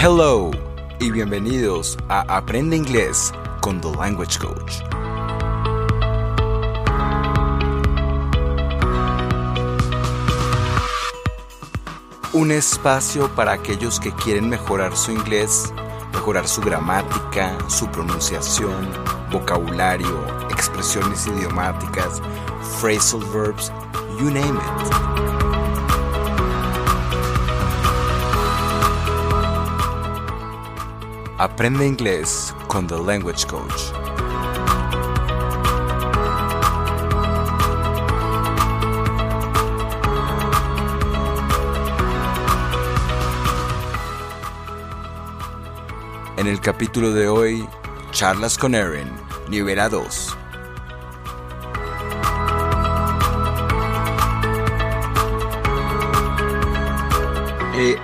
Hello y bienvenidos a Aprende Inglés con The Language Coach. Un espacio para aquellos que quieren mejorar su inglés, mejorar su gramática, su pronunciación, vocabulario, expresiones idiomáticas, phrasal verbs, you name it. Aprende inglés con The Language Coach. En el capítulo de hoy, charlas con Erin, nivel 2.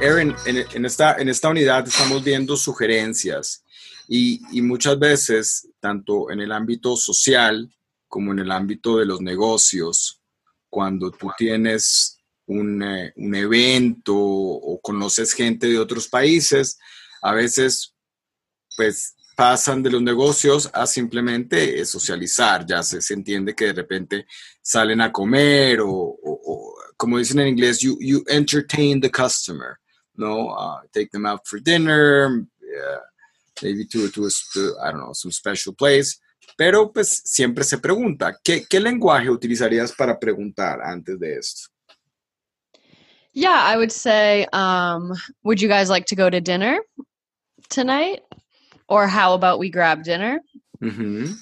Erin, en, en esta, en esta unidad estamos viendo sugerencias y, y muchas veces, tanto en el ámbito social como en el ámbito de los negocios, cuando tú tienes un, eh, un evento o conoces gente de otros países, a veces pues pasan de los negocios a simplemente socializar, ya se, se entiende que de repente salen a comer o, o- o, como dicen en inglés, you, you entertain the customer, ¿no? Uh, take them out for dinner, uh, maybe to, to, a sp- I don't know, some special place. Pero pues siempre se pregunta, ¿qué, qué lenguaje utilizarías para preguntar antes de esto? Yeah, I would say, um, would you guys like to go to dinner tonight? Or how about we grab dinner? Ujú.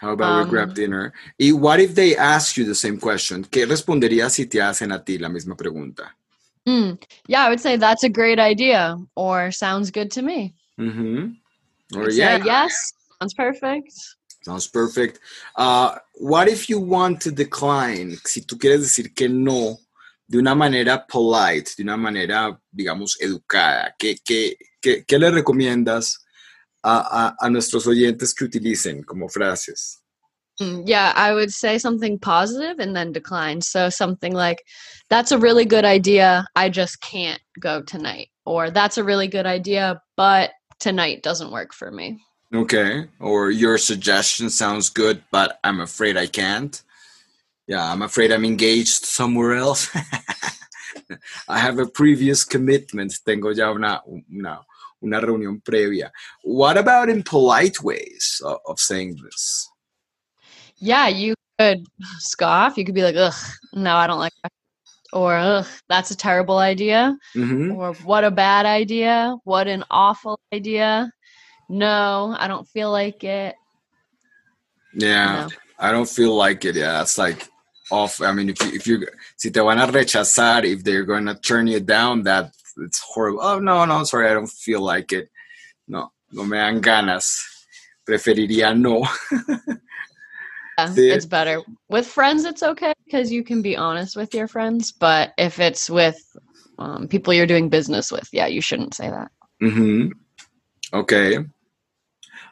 How about we grab Um, dinner? Y what if they ask you the same question? ¿Qué responderías si te hacen a ti la misma pregunta? Mm, yeah, I would say that's a great idea or sounds good to me. Ujú. Or yeah, yes, sounds perfect. sounds perfect. Uh, what if you want to decline? Si tú quieres decir que no de una manera polite, de una manera, digamos, educada, ¿qué, qué, qué, qué le recomiendas a, a, a nuestros oyentes que utilicen como frases? Mm, yeah, I would say something positive and then decline. So something like, that's a really good idea. I just can't go tonight. Or that's a really good idea, but tonight doesn't work for me. Okay. Or your suggestion sounds good, but I'm afraid I can't. Yeah, I'm afraid I'm engaged somewhere else. I have a previous commitment. Tengo ya una, una, una reunión previa. What about in polite ways of, of saying this? Yeah, you could scoff. You could be like, ugh, no, I don't like that. Or, ugh, that's a terrible idea. Mhm. Or, what a bad idea. What an awful idea. No, I don't feel like it. Yeah, No. I don't feel like it. Yeah, it's like off. I mean, if you, if you, si te van a rechazar, if they're going to turn you down, that it's horrible. Oh, no, no, sorry, I don't feel like it. No, no me dan ganas. Preferiría no. Yeah, The- it's better. With friends, it's okay because you can be honest with your friends. But if it's with um, people you're doing business with, yeah, you shouldn't say that. Ujú. Ok.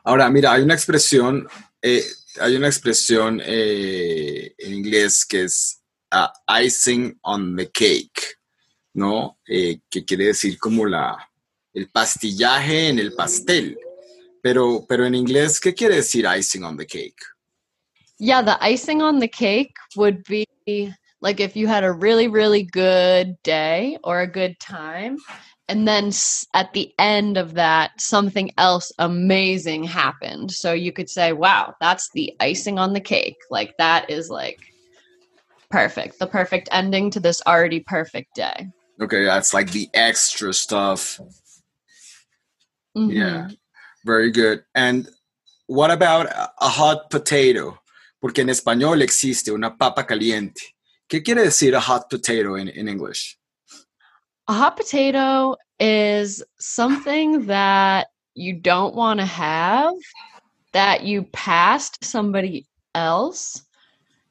Ahora, mira, hay una expresión, eh, hay una expresión eh, en inglés que es ah, icing on the cake, ¿no? Eh, que quiere decir como la, el pastillaje en el pastel. Pero, pero en inglés, ¿qué quiere decir icing on the cake? Yeah, the icing on the cake would be like if you had a really, really good day or a good time, and then at the end of that, something else amazing happened. So you could say, wow, that's the icing on the cake. Like that is like perfect, the perfect ending to this already perfect day. Okay, that's like the extra stuff. Mhm. Yeah, very good. And what about a hot potato? Porque en español existe una papa caliente. ¿Qué quiere decir a hot potato in, in English? A hot potato is something that you don't want to have that you passed somebody else.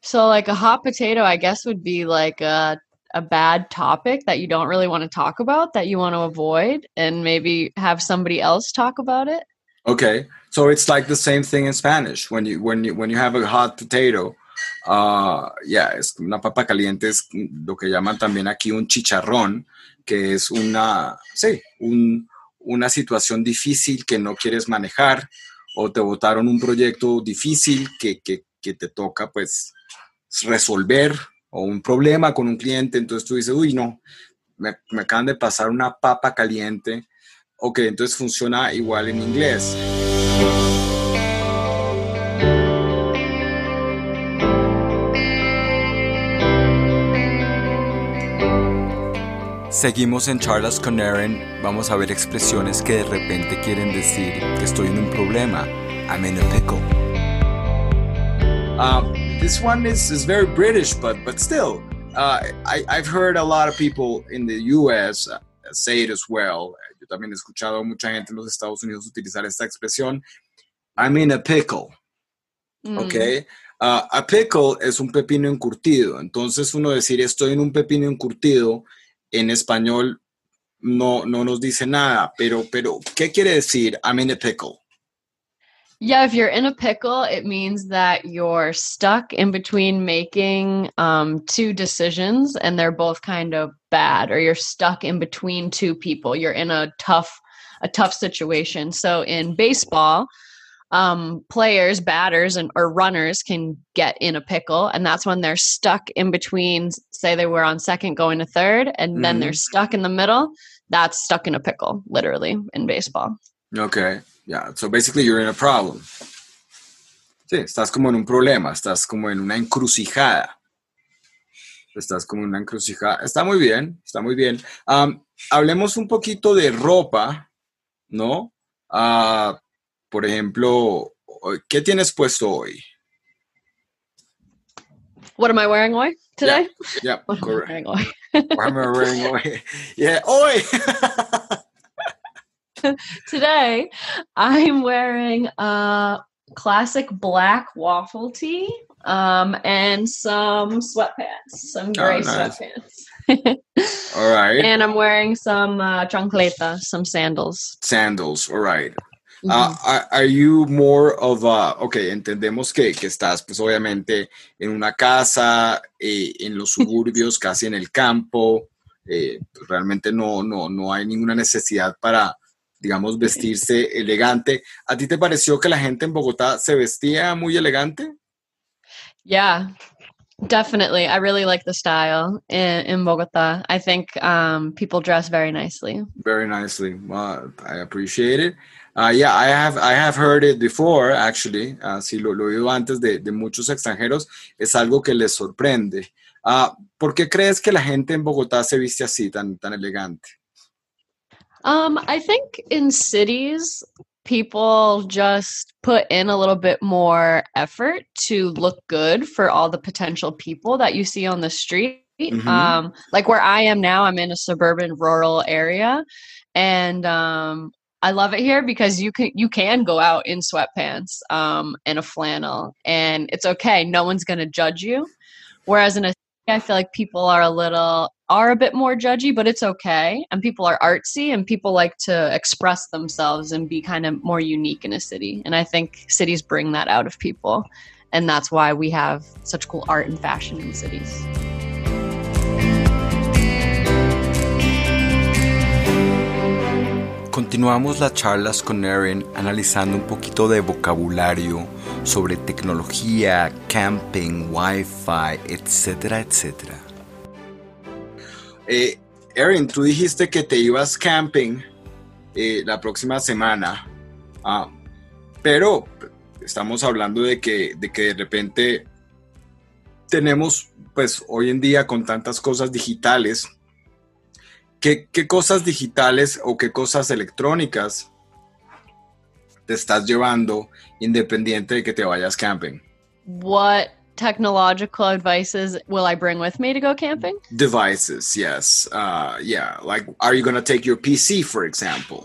So like a hot potato I guess would be like a a bad topic that you don't really want to talk about that you want to avoid and maybe have somebody else talk about it. Okay, so it's like the same thing in Spanish. When you when you when you have a hot potato, uh, yeah, es una papa caliente es lo que llaman también aquí un chicharrón, que es una, sí, un, una situación difícil que no quieres manejar o te votaron un proyecto difícil que, que, que te toca pues resolver o un problema con un cliente, entonces tú dices, uy, no, me, me acaban de pasar una papa caliente. Ok, entonces funciona igual en inglés. Seguimos en charlas con Erin. Vamos a ver expresiones que de repente quieren decir que estoy en un problema. I'm in a pickle. Um, this one is, is very British, but but still, uh, I, I've heard a lot of people in the U.S. Uh, say it as well. También he escuchado a mucha gente en los Estados Unidos utilizar esta expresión. I'm in a pickle. Mm. ¿ok? Ah, a pickle es un pepino encurtido, entonces uno decir estoy en un pepino encurtido en español no, no nos dice nada, pero, pero ¿qué quiere decir I'm in a pickle? Yeah, if you're in a pickle, it means that you're stuck in between making um, two decisions and they're both kind of bad, or you're stuck in between two people. You're in a tough, a tough situation. So in baseball, um, players, batters, and or runners can get in a pickle, and that's when they're stuck in between. Say they were on second, going to third, and then they're stuck in the middle. That's stuck in a pickle, literally in baseball. Okay, yeah, so basically you're in a problem. Sí, estás como en un problema, estás como en una encrucijada. Estás como en una encrucijada. Está muy bien, está muy bien. Um, hablemos un poquito de ropa, ¿no? Ah, por ejemplo, ¿qué tienes puesto hoy? What am I wearing hoy today? Yeah, What am I correct. wearing hoy? What am I wearing hoy? Yeah, hoy. Today, I'm wearing a classic black waffle tee um, and some sweatpants, some gray Oh, nice. sweatpants. All right. and I'm wearing some uh, chancleta, some sandals. Sandals, all right. Mhm. Ah, are, are you more of a, ok, entendemos que, que estás pues obviamente en una casa, eh, en los suburbios, casi en el campo, eh, realmente no, no, no hay ninguna necesidad para, digamos, vestirse elegante. ¿A ti te pareció que la gente en Bogotá se vestía muy elegante? Yeah, definitely. I really like the style in, in Bogota. I think um, people dress very nicely. Very nicely. Well, I appreciate it. Uh, yeah, I have, I have heard it before, actually. Uh, sí, lo, lo he oído antes de, de muchos extranjeros. Es algo que les sorprende. Ah, ¿Por qué crees que la gente en Bogotá se viste así, tan, tan elegante? Um, I think in cities, people just put in a little bit more effort to look good for all the potential people that you see on the street. Mhm. Um, like where I am now, I'm in a suburban rural area, and um, I love it here because you can you can go out in sweatpants um, and a flannel, and it's okay. No one's gonna judge you. Whereas in a I feel like people are a little are a bit more judgy, but it's okay. And people are artsy and people like to express themselves and be kind of more unique in a city. And I think cities bring that out of people. And that's why we have such cool art and fashion in cities. Continuamos las charlas con Erin analizando un poquito de vocabulario sobre tecnología, camping, wifi, etcétera, etcétera. Eh, Erin, tú dijiste que te ibas camping eh, la próxima semana, Ah, pero estamos hablando de que, de que de repente tenemos, pues hoy en día con tantas cosas digitales, ¿qué, qué cosas digitales o qué cosas electrónicas te estás llevando independiente de que te vayas camping? What technological advices will I bring with me to go camping? devices yes uh, yeah like are you going to take your pc for example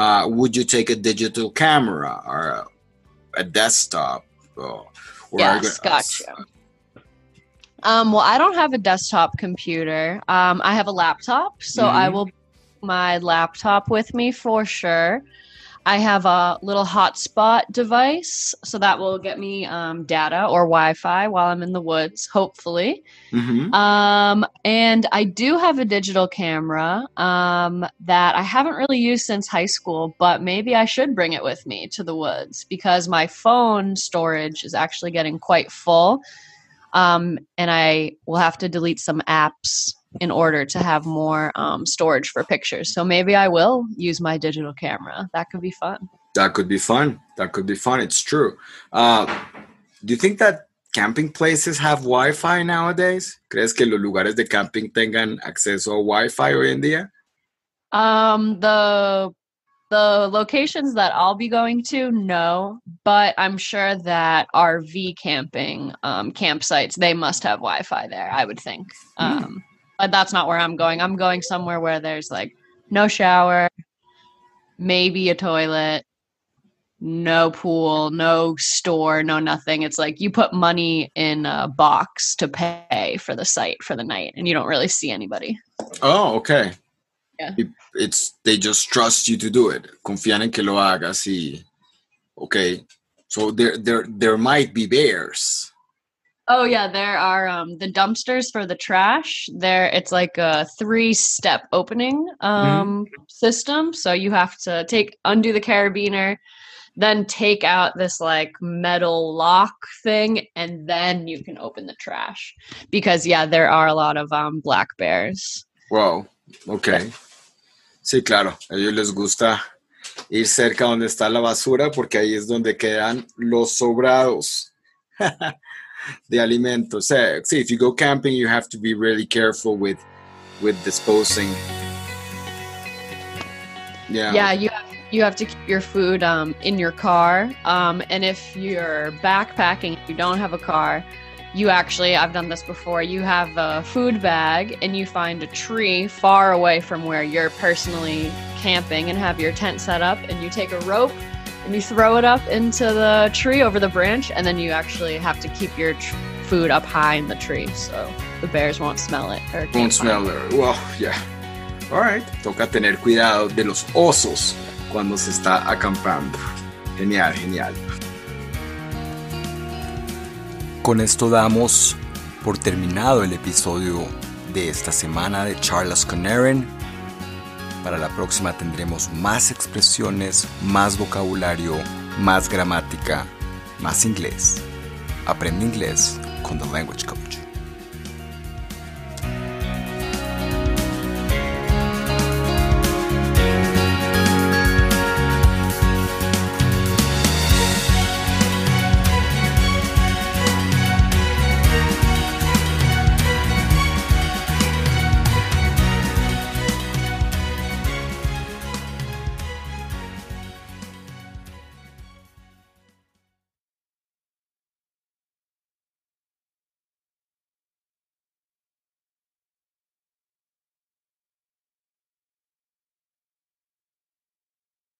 uh, would you take a digital camera or a, a desktop or, or Yes, gonna- gotcha. Um, well, I don't have a desktop computer. Um, I have a laptop, so I Mhm. will my laptop with me for sure. I have a little hotspot device, so that will get me um, data or Wi-Fi while I'm in the woods, hopefully. Ujú. Um, and I do have a digital camera um, that I haven't really used since high school, but maybe I should bring it with me to the woods because my phone storage is actually getting quite full. Um, and I will have to delete some apps in order to have more um, storage for pictures. So maybe I will use my digital camera. That could be fun. That could be fun. That could be fun. It's true. Uh, do you think that camping places have Wi-Fi nowadays? ¿Crees que los lugares de camping tengan acceso a Wi-Fi hoy en día? Um, the the locations that I'll be going to, no, but I'm sure that RV camping um, campsites they must have Wi-Fi there. I would think, Hmm. um, but that's not where I'm going. I'm going somewhere where there's like no shower, maybe a toilet, no pool, no store, no nothing. It's like you put money in a box to pay for the site for the night, and you don't really see anybody. Oh, okay. Yeah. It- It's they just trust you to do it. Confían en que lo hagas y okay. So there there there might be bears. Oh yeah, there are um the dumpsters for the trash. There it's like a three-step opening um system. So you have to take undo the carabiner, then take out this like metal lock thing and then you can open the trash. Because yeah, there are a lot of um black bears. Wow. Okay. Sí, claro. A ellos les gusta ir cerca donde está la basura porque ahí es donde quedan los sobrados de alimentos. Sí, sí, if you go camping, you have to be really careful with with disposing. Yeah. Yeah, you have you have to keep your food um, in your car. Um, and if you're backpacking, you don't have a car, you actually I've done this before. You have a food bag and you find a tree far away from where you're personally camping and have your tent set up, and you take a rope and you throw it up into the tree over the branch, and then you actually have to keep your tr- food up high in the tree so the bears won't smell it or Won't smell it. Well, yeah. All right. Toca tener cuidado de los osos cuando se está acampando. Genial, genial. Con esto damos por terminado el episodio de esta semana de charlas con Erin. Para la próxima tendremos más expresiones, más vocabulario, más gramática, más inglés. Aprende inglés con The Language Coach.